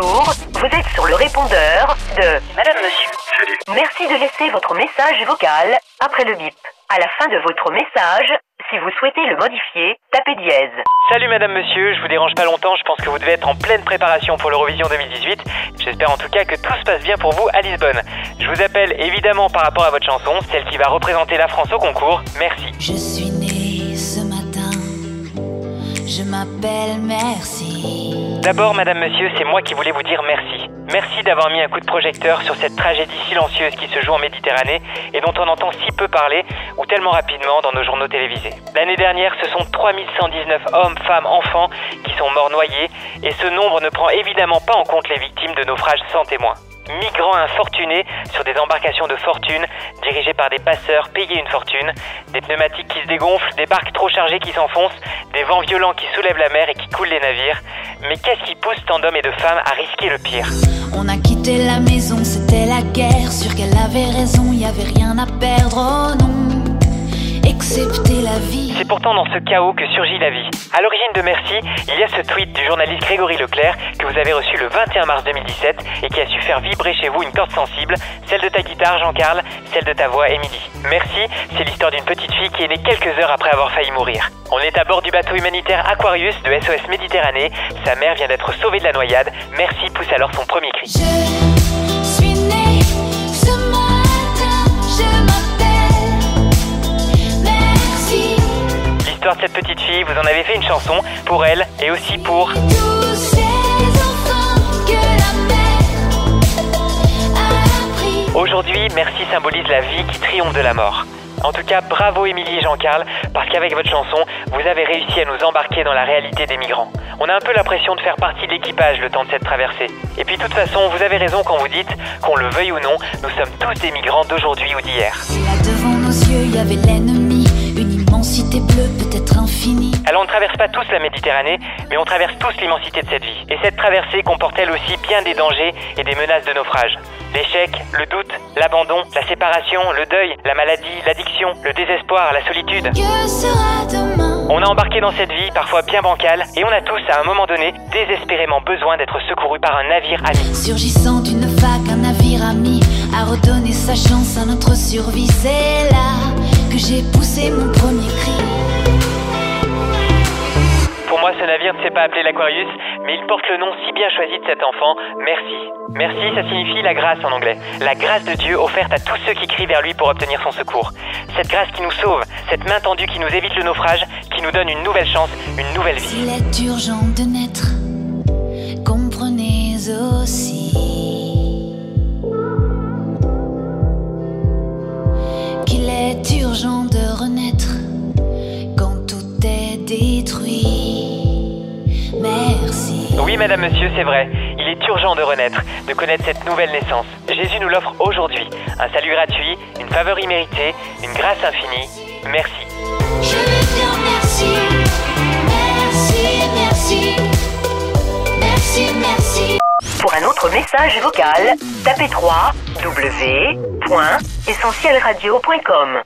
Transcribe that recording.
Bonjour, vous êtes sur le répondeur de Madame Monsieur. Merci de laisser votre message vocal après le bip. À la fin de votre message, si vous souhaitez le modifier, tapez dièse. Salut madame monsieur, je vous dérange pas longtemps, je pense que vous devez être en pleine préparation pour l'Eurovision 2018. J'espère en tout cas que tout se passe bien pour vous à Lisbonne. Je vous appelle évidemment par rapport à votre chanson, celle qui va représenter la France au concours. Merci. Je suis matin, je m'appelle Merci. D'abord madame monsieur, c'est moi qui voulais vous dire merci. Merci d'avoir mis un coup de projecteur sur cette tragédie silencieuse qui se joue en Méditerranée et dont on entend si peu parler ou tellement rapidement dans nos journaux télévisés. L'année dernière, ce sont 3119 hommes, femmes, enfants qui sont morts noyés et ce nombre ne prend évidemment pas en compte les victimes de naufrages sans témoins. Migrants infortunés sur des embarcations de fortune dirigées par des passeurs payés une fortune, des pneumatiques qui se dégonflent, des barques trop chargées qui s'enfoncent, des vents violents qui soulèvent la mer et qui coulent les navires. Mais qu'est-ce qui pousse tant d'hommes et de femmes à risquer le pire? On a quitté la maison, c'était la guerre. Sûr qu'elle avait raison, y avait rien à perdre, oh non. Excepté la vie. C'est pourtant dans ce chaos que surgit la vie. À l'origine de Merci, il y a ce tweet du journaliste Grégory Leclerc que vous avez reçu le 21 mars 2017 et qui a su faire vibrer chez vous une corde sensible, celle de ta guitare Jean-Carl, celle de ta voix Émilie. Merci, c'est l'histoire d'une petite fille qui est née quelques heures après avoir failli mourir. On est à bord du bateau humanitaire Aquarius de SOS Méditerranée. Sa mère vient d'être sauvée de la noyade. Merci pousse alors son premier cri. Je suis née ce matin, je m'appelle Merci. L'histoire de cette petite vous en avez fait une chanson pour elle et aussi pour. Aujourd'hui, merci symbolise la vie qui triomphe de la mort. En tout cas, bravo Émilie et Jean-Carl, parce qu'avec votre chanson, vous avez réussi à nous embarquer dans la réalité des migrants. On a un peu l'impression de faire partie de l'équipage le temps de cette traversée. Et puis de toute façon, vous avez raison quand vous dites, qu'on le veuille ou non, nous sommes tous des migrants d'aujourd'hui ou d'hier. Là devant nos yeux, y avait l'ennemi, traverse pas tous la Méditerranée, mais on traverse tous l'immensité de cette vie. Et cette traversée comporte elle aussi bien des dangers et des menaces de naufrage. L'échec, le doute, l'abandon, la séparation, le deuil, la maladie, l'addiction, le désespoir, la solitude. Que sera demain? On a embarqué dans cette vie, parfois bien bancale, et on a tous, à un moment donné, désespérément besoin d'être secourus par un navire ami. Surgissant d'une vague, un navire ami a redonné sa chance à notre survie. C'est là que j'ai poussé mon premier cri. Ce navire ne s'est pas appelé l'Aquarius, mais il porte le nom si bien choisi de cet enfant, Merci. Merci, ça signifie la grâce en anglais. La grâce de Dieu offerte à tous ceux qui crient vers lui pour obtenir son secours. Cette grâce qui nous sauve, cette main tendue qui nous évite le naufrage, qui nous donne une nouvelle chance, une nouvelle vie. S'il est urgent de naître, comprenez aussi qu'il est urgent de renaître Oui, madame, monsieur, c'est vrai. Il est urgent de renaître, de connaître cette nouvelle naissance. Jésus nous l'offre aujourd'hui. Un salut gratuit, une faveur imméritée, une grâce infinie. Merci. Je vais dire merci, merci, merci, merci, merci. Pour un autre message vocal, tapez 3 w.essentielradio.com.